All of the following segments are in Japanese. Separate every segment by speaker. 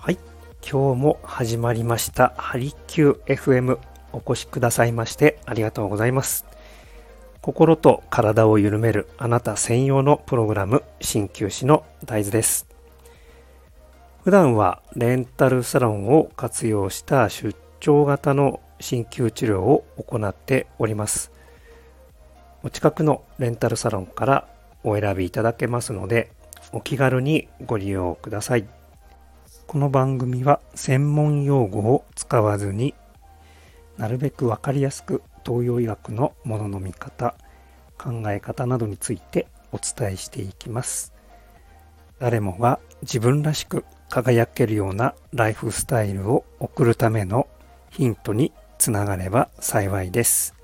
Speaker 1: はい。今日も始まりました。ハリキュー FM お越しくださいましてありがとうございます。心と体を緩めるあなた専用のプログラム鍼灸師の大豆です。普段はレンタルサロンを活用した出張型の鍼灸治療を行っております。お近くのレンタルサロンからお選びいただけますのでお気軽にご利用ください。この番組は専門用語を使わずになるべくわかりやすく東洋医学のものの見方、考え方などについてお伝えしていきます。誰もが自分らしく輝けるようなライフスタイルを送るためのヒントにつながれば幸いです。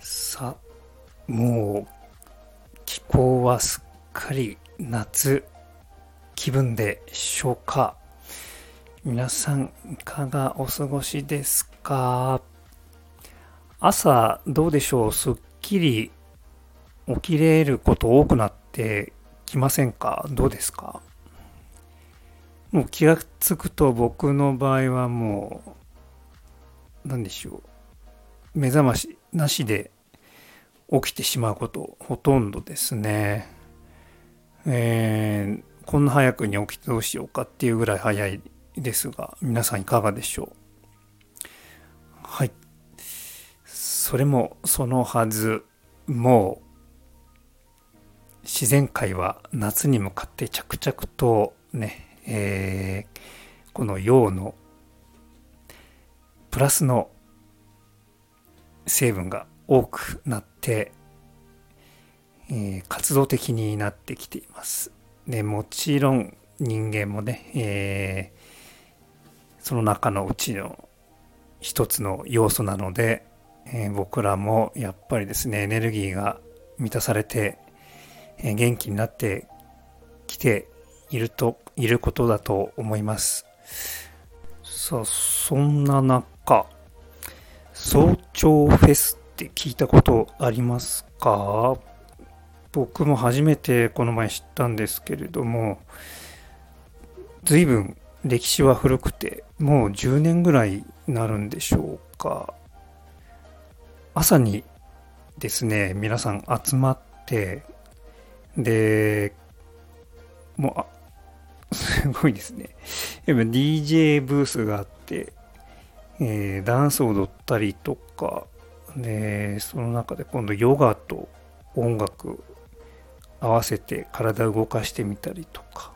Speaker 1: さあ、もう気候はすっかり夏気分でしょうか？皆さんいかがお過ごしですか？朝どうでしょう？すっきり起きれること多くなってきませんか？どうですか？もう気がつくと僕の場合はもう何でしょう？目覚ましなしで起きてしまうことほとんどですね。えー、こんな早くに起きてどうしようかっていうぐらい早いですが皆さんいかがでしょう？はい。それもそのはず。もう自然界は夏に向かって着々とね、えー、この陽のプラスの成分が多くなって、えー、活動的になってきています。でもちろん人間もね、えー、その中のうちの一つの要素なので、えー、僕らもやっぱりですねエネルギーが満たされて、え、元気になってきているといることだと思いますさあそんな中早朝フェスって聞いたことありますか？僕も初めてこの前知ったんですけれども随分歴史は古くてもう10年ぐらいになるんでしょうか。朝にですね皆さん集まってでもうすごいですね。やっぱ DJ ブースがあって、えー、ダンスを踊ったりとかでその中で今度ヨガと音楽合わせて体を動かしてみたりとか。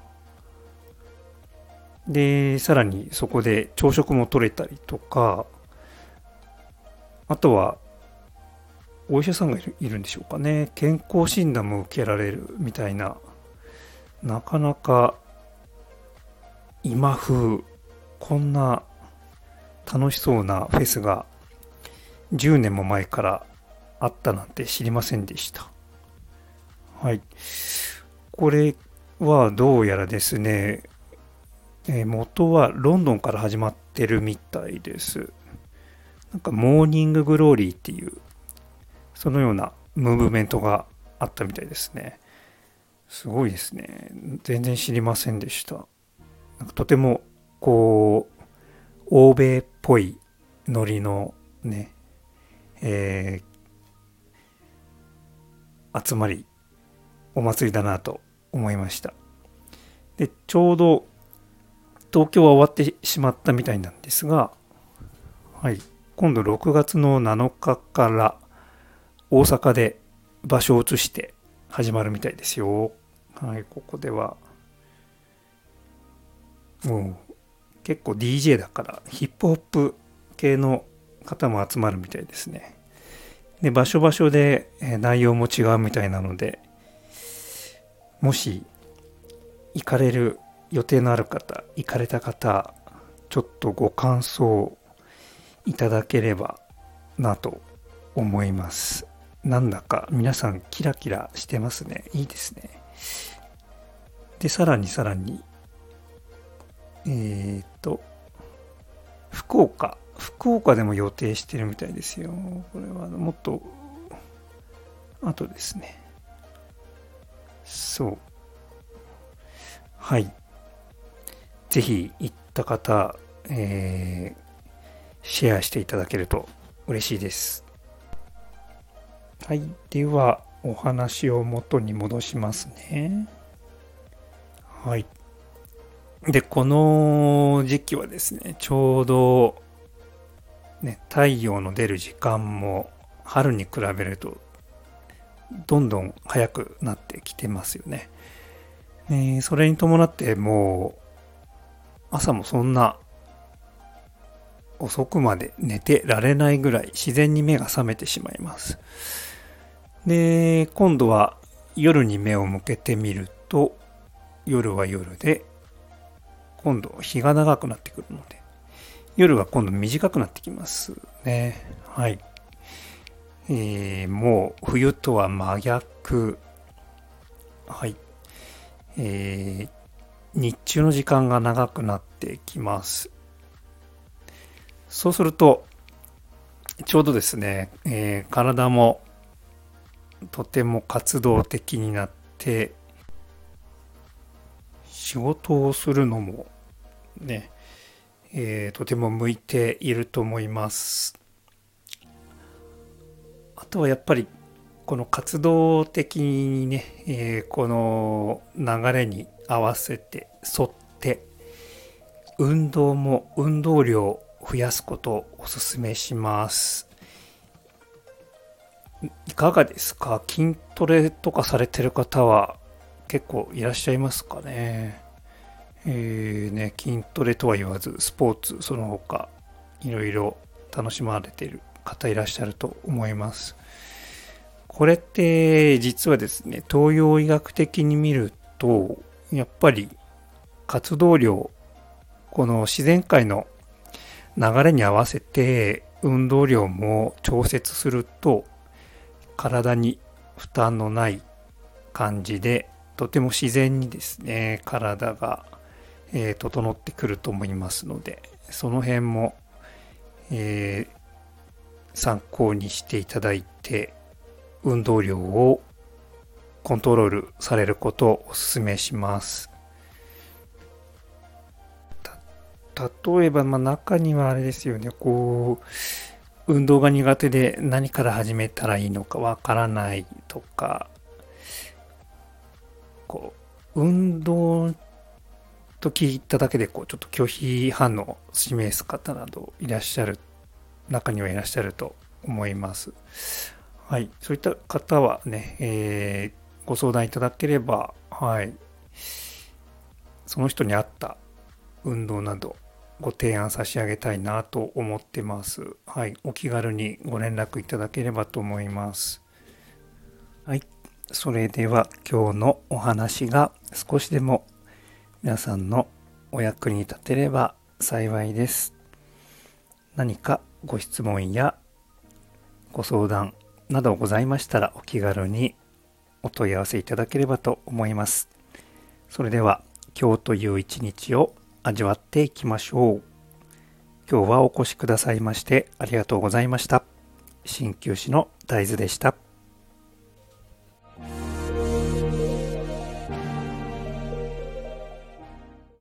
Speaker 1: でさらにそこで朝食も取れたりとか。あとはお医者さんがいるんでしょうかね。健康診断も受けられるみたいな。なかなか今風こんな楽しそうなフェスが10年も前からあったなんて知りませんでした。はい。これはどうやらですね、えー、元はロンドンから始まってるみたいです。なんかモーニンググローリーっていう、そのようなムーブメントがあったみたいですね。すごいですね。全然知りませんでした。なんかとてもこう、欧米っぽいノリのね、えー、集まりお祭りだなと思いましたでちょうど東京は終わってしまったみたいなんですが、はい、今度6月の7日から大阪で場所を移して始まるみたいですよ。はい、ここではもう結構 DJ だからヒップホップ系の方も集まるみたいですね。で、場所場所で内容も違うみたいなので、もし行かれる予定のある方、行かれた方、ちょっとご感想いただければなと思います。なんだか皆さんキラキラしてますね。いいですね。で、さらにさらに、えー、っと、福岡福岡でも予定してるみたいですよ。これはもっと、あとですね。そう。はい。ぜひ行った方、えー、シェアしていただけると嬉しいです。はい。では、お話を元に戻しますね。はい。で、この時期はですね、ちょうど、ね、太陽の出る時間も春に比べるとどんどん早くなってきてますよね。え、それに伴ってもう朝もそんな遅くまで寝てられないぐらい自然に目が覚めてしまいます。で、今度は夜に目を向けてみると夜は夜で今度日が長くなってくるので夜は今度短くなってきますね。はい。えー、もう冬とは真逆。はい。えー、日中の時間が長くなってきます。そうすると、ちょうどですね、えー、体もとても活動的になって、仕事をするのもね、えー、とても向いていると思います。あとはやっぱりこの活動的にね、えー、この流れに合わせて沿って運動も運動量を増やすことをお勧めします。いかがですか？筋トレとかされてる方は結構いらっしゃいますかね？えー、ね、筋トレとは言わず、スポーツ、その他、いろいろ楽しまれてる。方いらっしゃると思います。これって実はですね、東洋医学的に見ると、やっぱり活動量、この自然界の流れに合わせて運動量も調節すると体に負担のない感じでとても自然にですね体がえ、整ってくると思いますので、その辺も、えー、参考にしていただいて、運動量をコントロールされることをお勧めします。例えば、まあ、中にはあれですよね、こう、運動が苦手で何から始めたらいいのかわからないとか、こう、運動と聞いただけでこうちょっと拒否反応を示す方などいらっしゃる中にはいらっしゃると思います。はい、そういった方はね、えー、ご相談いただければ、はい、その人に合った運動などご提案差し上げたいなと思ってます。はい、お気軽にご連絡いただければと思います。はい、それでは今日のお話が少しでも皆さんのお役に立てれば幸いです。何かご質問やご相談などございましたらお気軽にお問い合わせいただければと思います。それでは今日という一日を味わっていきましょう。今日はお越しくださいましてありがとうございました。鍼灸師の大豆でした。